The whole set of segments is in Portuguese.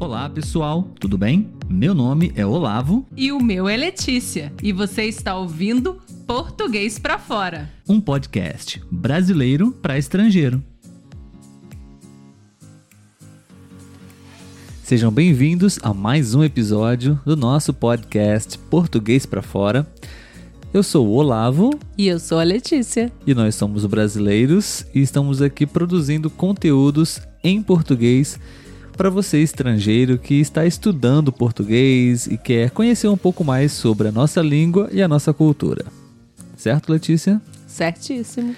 Olá, pessoal, tudo bem? Meu nome é Olavo. E o meu é Letícia. E você está ouvindo Português para Fora um podcast brasileiro para estrangeiro. Sejam bem-vindos a mais um episódio do nosso podcast Português para Fora. Eu sou o Olavo. E eu sou a Letícia. E nós somos brasileiros e estamos aqui produzindo conteúdos em português para você estrangeiro que está estudando português e quer conhecer um pouco mais sobre a nossa língua e a nossa cultura. Certo, Letícia? Certíssimo.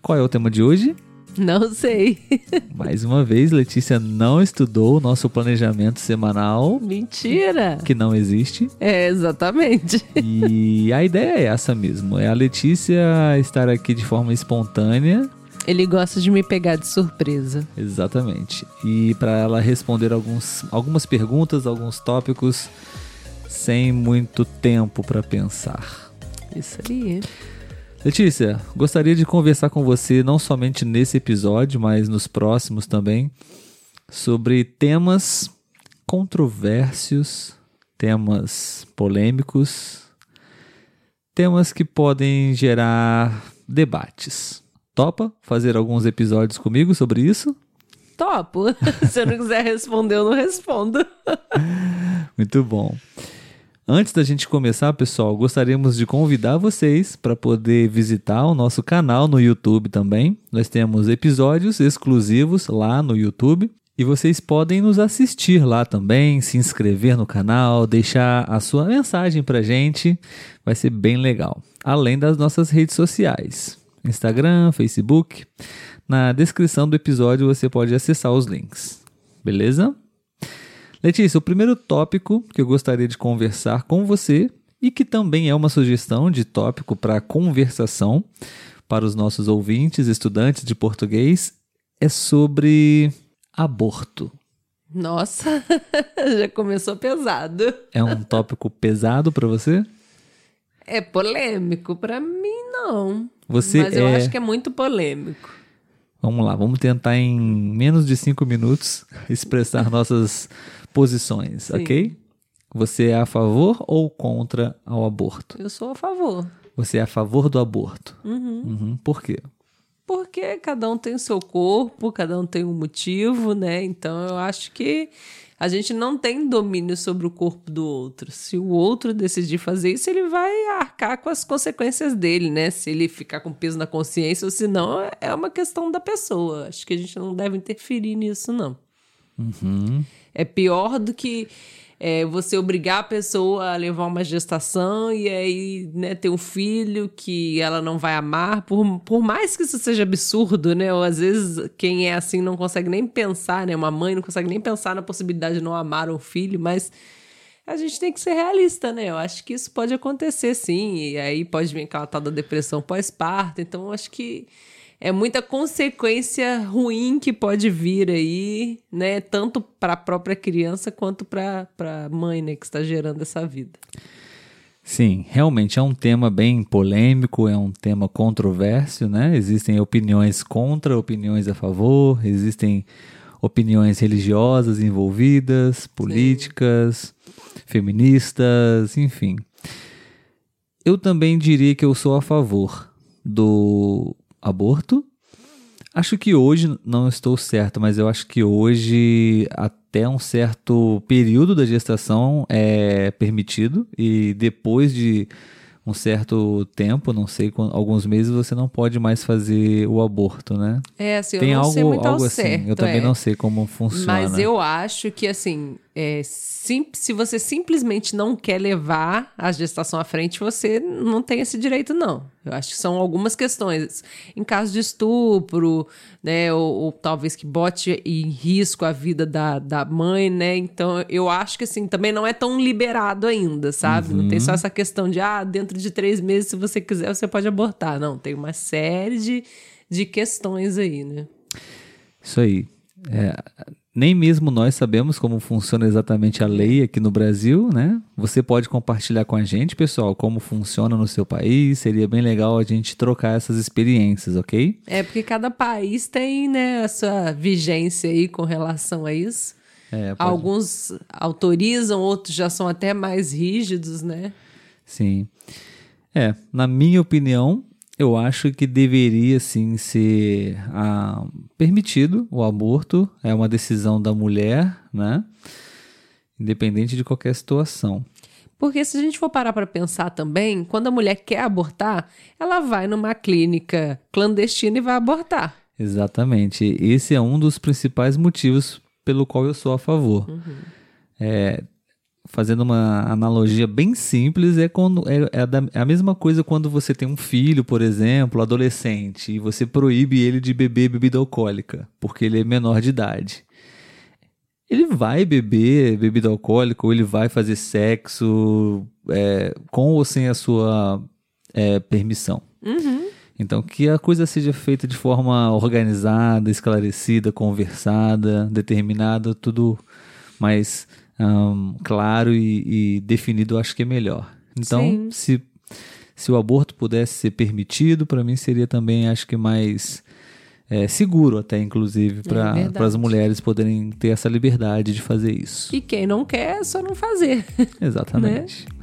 Qual é o tema de hoje? Não sei. Mais uma vez, Letícia não estudou o nosso planejamento semanal. Mentira! Que não existe. É, exatamente. E a ideia é essa mesmo: é a Letícia estar aqui de forma espontânea. Ele gosta de me pegar de surpresa. Exatamente. E para ela responder alguns, algumas perguntas, alguns tópicos, sem muito tempo para pensar. Isso aí. Letícia, gostaria de conversar com você não somente nesse episódio, mas nos próximos também, sobre temas controversos, temas polêmicos, temas que podem gerar debates. Topa fazer alguns episódios comigo sobre isso? Topo. Se eu não quiser responder, eu não respondo. Muito bom. Antes da gente começar, pessoal, gostaríamos de convidar vocês para poder visitar o nosso canal no YouTube também. Nós temos episódios exclusivos lá no YouTube e vocês podem nos assistir lá também, se inscrever no canal, deixar a sua mensagem para gente, vai ser bem legal. Além das nossas redes sociais, Instagram, Facebook. Na descrição do episódio você pode acessar os links. Beleza? Letícia, o primeiro tópico que eu gostaria de conversar com você e que também é uma sugestão de tópico para conversação para os nossos ouvintes, estudantes de português, é sobre aborto. Nossa, já começou pesado. É um tópico pesado para você? É polêmico para mim não. Você Mas eu é... acho que é muito polêmico. Vamos lá, vamos tentar em menos de cinco minutos expressar nossas posições, Sim. ok? Você é a favor ou contra ao aborto? Eu sou a favor. Você é a favor do aborto? Uhum. Uhum. Por quê? Porque cada um tem o seu corpo, cada um tem um motivo, né? Então eu acho que a gente não tem domínio sobre o corpo do outro. Se o outro decidir fazer isso, ele vai arcar com as consequências dele, né? Se ele ficar com peso na consciência ou se não, é uma questão da pessoa. Acho que a gente não deve interferir nisso, não. Uhum. É pior do que é, você obrigar a pessoa a levar uma gestação e aí né, ter um filho que ela não vai amar, por, por mais que isso seja absurdo, né? Ou às vezes quem é assim não consegue nem pensar, né? Uma mãe não consegue nem pensar na possibilidade de não amar um filho, mas a gente tem que ser realista, né? Eu acho que isso pode acontecer sim, e aí pode vir aquela tal da depressão pós-parto, então eu acho que é muita consequência ruim que pode vir aí, né? Tanto para a própria criança quanto para a mãe, né, que está gerando essa vida. Sim, realmente é um tema bem polêmico, é um tema controverso, né? Existem opiniões contra, opiniões a favor, existem opiniões religiosas envolvidas, políticas, Sim. feministas, enfim. Eu também diria que eu sou a favor do aborto. Acho que hoje, não estou certo, mas eu acho que hoje até um certo período da gestação é permitido e depois de um certo tempo, não sei, alguns meses, você não pode mais fazer o aborto, né? É, assim, Tem eu não algo, sei muito algo assim. Certo, eu também é. não sei como funciona. Mas eu acho que, assim, é, sim, se você simplesmente não quer levar a gestação à frente, você não tem esse direito, não. Eu acho que são algumas questões. Em caso de estupro, né? Ou, ou, talvez que bote em risco a vida da, da mãe, né? Então, eu acho que, assim, também não é tão liberado ainda, sabe? Uhum. Não tem só uhum. essa questão de, ah, dentro de três meses, se você quiser, você pode abortar. Não, tem uma série de, de questões aí, né? Isso aí. É, nem mesmo nós sabemos como funciona exatamente a lei aqui no Brasil, né? Você pode compartilhar com a gente, pessoal, como funciona no seu país. Seria bem legal a gente trocar essas experiências, ok? É porque cada país tem, né, a sua vigência aí com relação a isso. É, pode- Alguns autorizam, outros já são até mais rígidos, né? Sim. É, na minha opinião, eu acho que deveria sim ser ah, permitido o aborto. É uma decisão da mulher, né? Independente de qualquer situação. Porque se a gente for parar para pensar também, quando a mulher quer abortar, ela vai numa clínica clandestina e vai abortar. Exatamente. Esse é um dos principais motivos pelo qual eu sou a favor. É, fazendo uma analogia bem simples, é, quando, é, é a da- é a mesma coisa quando você tem um filho, por exemplo, adolescente, e você proíbe ele de beber bebida alcoólica, porque ele é menor de idade. Ele vai beber bebida alcoólica ou ele vai fazer sexo é, com ou sem a sua é, permissão. Então, que a coisa seja feita de forma organizada, esclarecida, conversada, determinada, tudo mais ahn, claro e, e definido, eu acho que é melhor. Então, Sim. se, se o aborto pudesse ser permitido, para mim seria também, acho que mais é, seguro, até inclusive, para verdade. as mulheres poderem ter essa liberdade de fazer isso. E quem não quer, é só não fazer. Exatamente.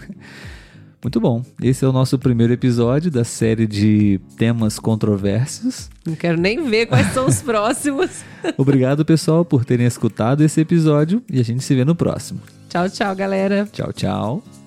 Muito bom. Esse é o nosso primeiro episódio da série de temas controversos. Não quero nem ver quais são os próximos. Obrigado, pessoal, por terem escutado esse episódio e a gente se vê no próximo. Tchau, tchau, galera. Tchau, tchau.